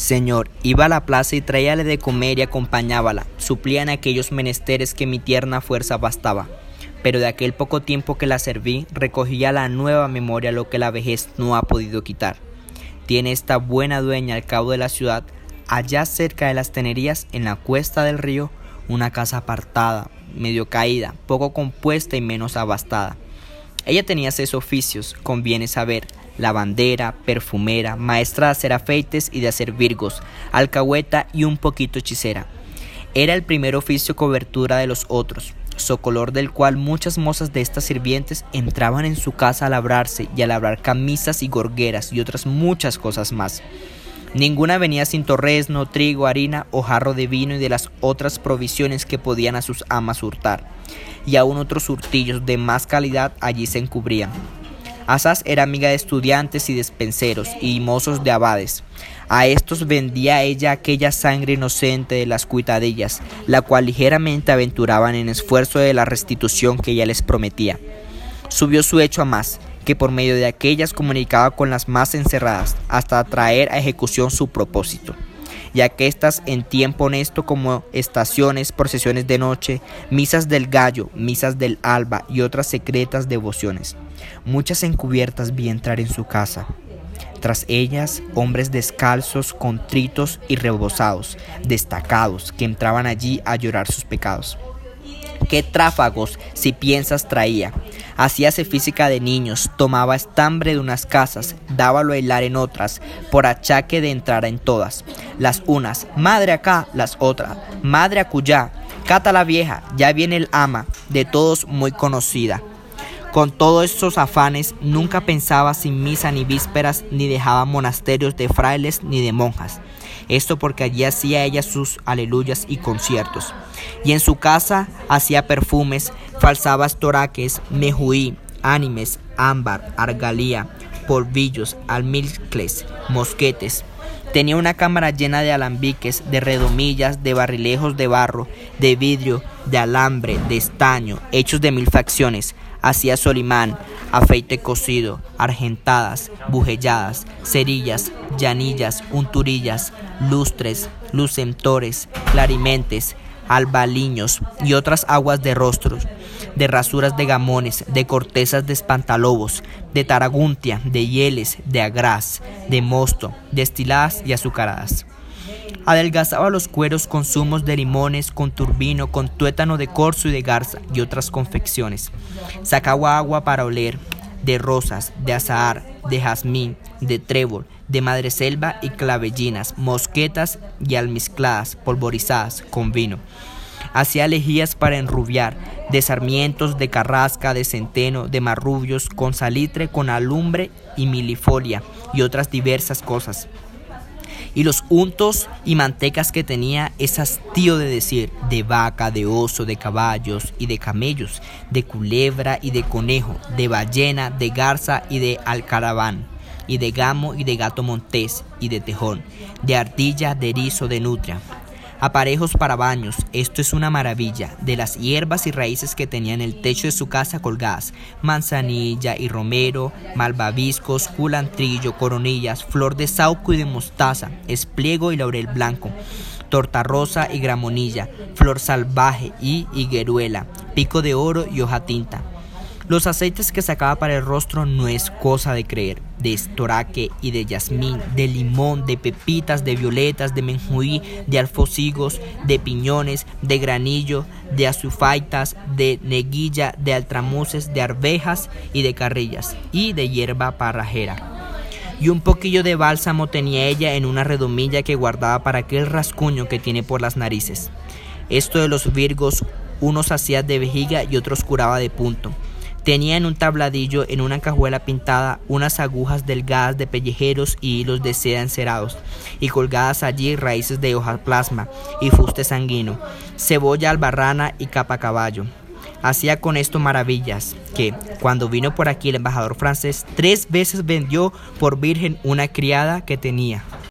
Señor, iba a la plaza y traíale de comer y acompañábala, suplían aquellos menesteres que mi tierna fuerza bastaba. Pero de aquel poco tiempo que la serví, recogía la nueva memoria lo que la vejez no ha podido quitar. Tiene esta buena dueña al cabo de la ciudad, allá cerca de las tenerías, en la cuesta del río, una casa apartada, medio caída, poco compuesta y menos abastada. Ella tenía seis oficios, conviene saber, lavandera, perfumera, maestra de hacer afeites y de hacer virgos, alcahueta y un poquito hechicera. Era el primer oficio cobertura de los otros, socolor del cual muchas mozas de estas sirvientes entraban en su casa a labrarse y a labrar camisas y gorgueras y otras muchas cosas más. Ninguna venía sin torresno, trigo, harina o jarro de vino y de las otras provisiones que podían a sus amas hurtar, y aún otros hurtillos de más calidad allí se encubrían. Asaz era amiga de estudiantes y despenseros y mozos de abades. A estos vendía ella aquella sangre inocente de las cuitadillas, la cual ligeramente aventuraban en esfuerzo de la restitución que ella les prometía. Subió su hecho a más, que por medio de aquellas comunicaba con las más encerradas, hasta traer a ejecución su propósito ya que estas en tiempo honesto como estaciones, procesiones de noche, misas del gallo, misas del alba y otras secretas devociones. Muchas encubiertas vi entrar en su casa. Tras ellas, hombres descalzos, contritos y rebosados, destacados, que entraban allí a llorar sus pecados. Qué tráfagos, si piensas, traía. Hacíase física de niños, tomaba estambre de unas casas, dábalo a hilar en otras, por achaque de entrar en todas. Las unas, madre acá, las otras, madre acullá, cata la vieja, ya viene el ama, de todos muy conocida. Con todos estos afanes, nunca pensaba sin misa ni vísperas, ni dejaba monasterios de frailes ni de monjas. Esto porque allí hacía ella sus aleluyas y conciertos. Y en su casa hacía perfumes, falsabas toraques, mejuí, ánimes, ámbar, argalía, polvillos, almilcles, mosquetes, Tenía una cámara llena de alambiques, de redomillas, de barrilejos de barro, de vidrio, de alambre, de estaño, hechos de mil facciones. Hacía solimán, afeite cocido, argentadas, bujelladas, cerillas, llanillas, unturillas, lustres, lucentores, clarimentes, albaliños y otras aguas de rostros, de rasuras de gamones, de cortezas de espantalobos, de taraguntia, de hieles, de agraz, de mosto, destiladas y azucaradas. Adelgazaba los cueros con zumos de limones, con turbino, con tuétano de corzo y de garza y otras confecciones. Sacaba agua para oler, de rosas, de azahar, de jazmín, de trébol, de madreselva y clavellinas, mosquetas y almizcladas, polvorizadas con vino. Hacía lejías para enrubiar, de sarmientos, de carrasca, de centeno, de marrubios, con salitre, con alumbre y milifolia y otras diversas cosas y los untos y mantecas que tenía es hastío de decir, de vaca, de oso, de caballos y de camellos, de culebra y de conejo, de ballena, de garza y de alcaraván, y de gamo y de gato montés y de tejón, de ardilla, de erizo, de nutria. Aparejos para baños, esto es una maravilla, de las hierbas y raíces que tenía en el techo de su casa colgadas, manzanilla y romero, malvaviscos, culantrillo, coronillas, flor de sauco y de mostaza, espliego y laurel blanco, torta rosa y gramonilla, flor salvaje y higueruela, pico de oro y hoja tinta. Los aceites que sacaba para el rostro no es cosa de creer, de estoraque y de jazmín, de limón, de pepitas, de violetas, de menjuí, de alfocigos, de piñones, de granillo, de azufaitas, de neguilla, de altramuces, de arvejas y de carrillas, y de hierba parrajera. Y un poquillo de bálsamo tenía ella en una redomilla que guardaba para aquel rascuño que tiene por las narices. Esto de los virgos, unos hacía de vejiga y otros curaba de punto. Tenía en un tabladillo, en una cajuela pintada, unas agujas delgadas de pellejeros y hilos de seda encerados, y colgadas allí raíces de hoja plasma y fuste sanguino, cebolla albarrana y capa caballo. Hacía con esto maravillas, que, cuando vino por aquí el embajador francés, tres veces vendió por virgen una criada que tenía.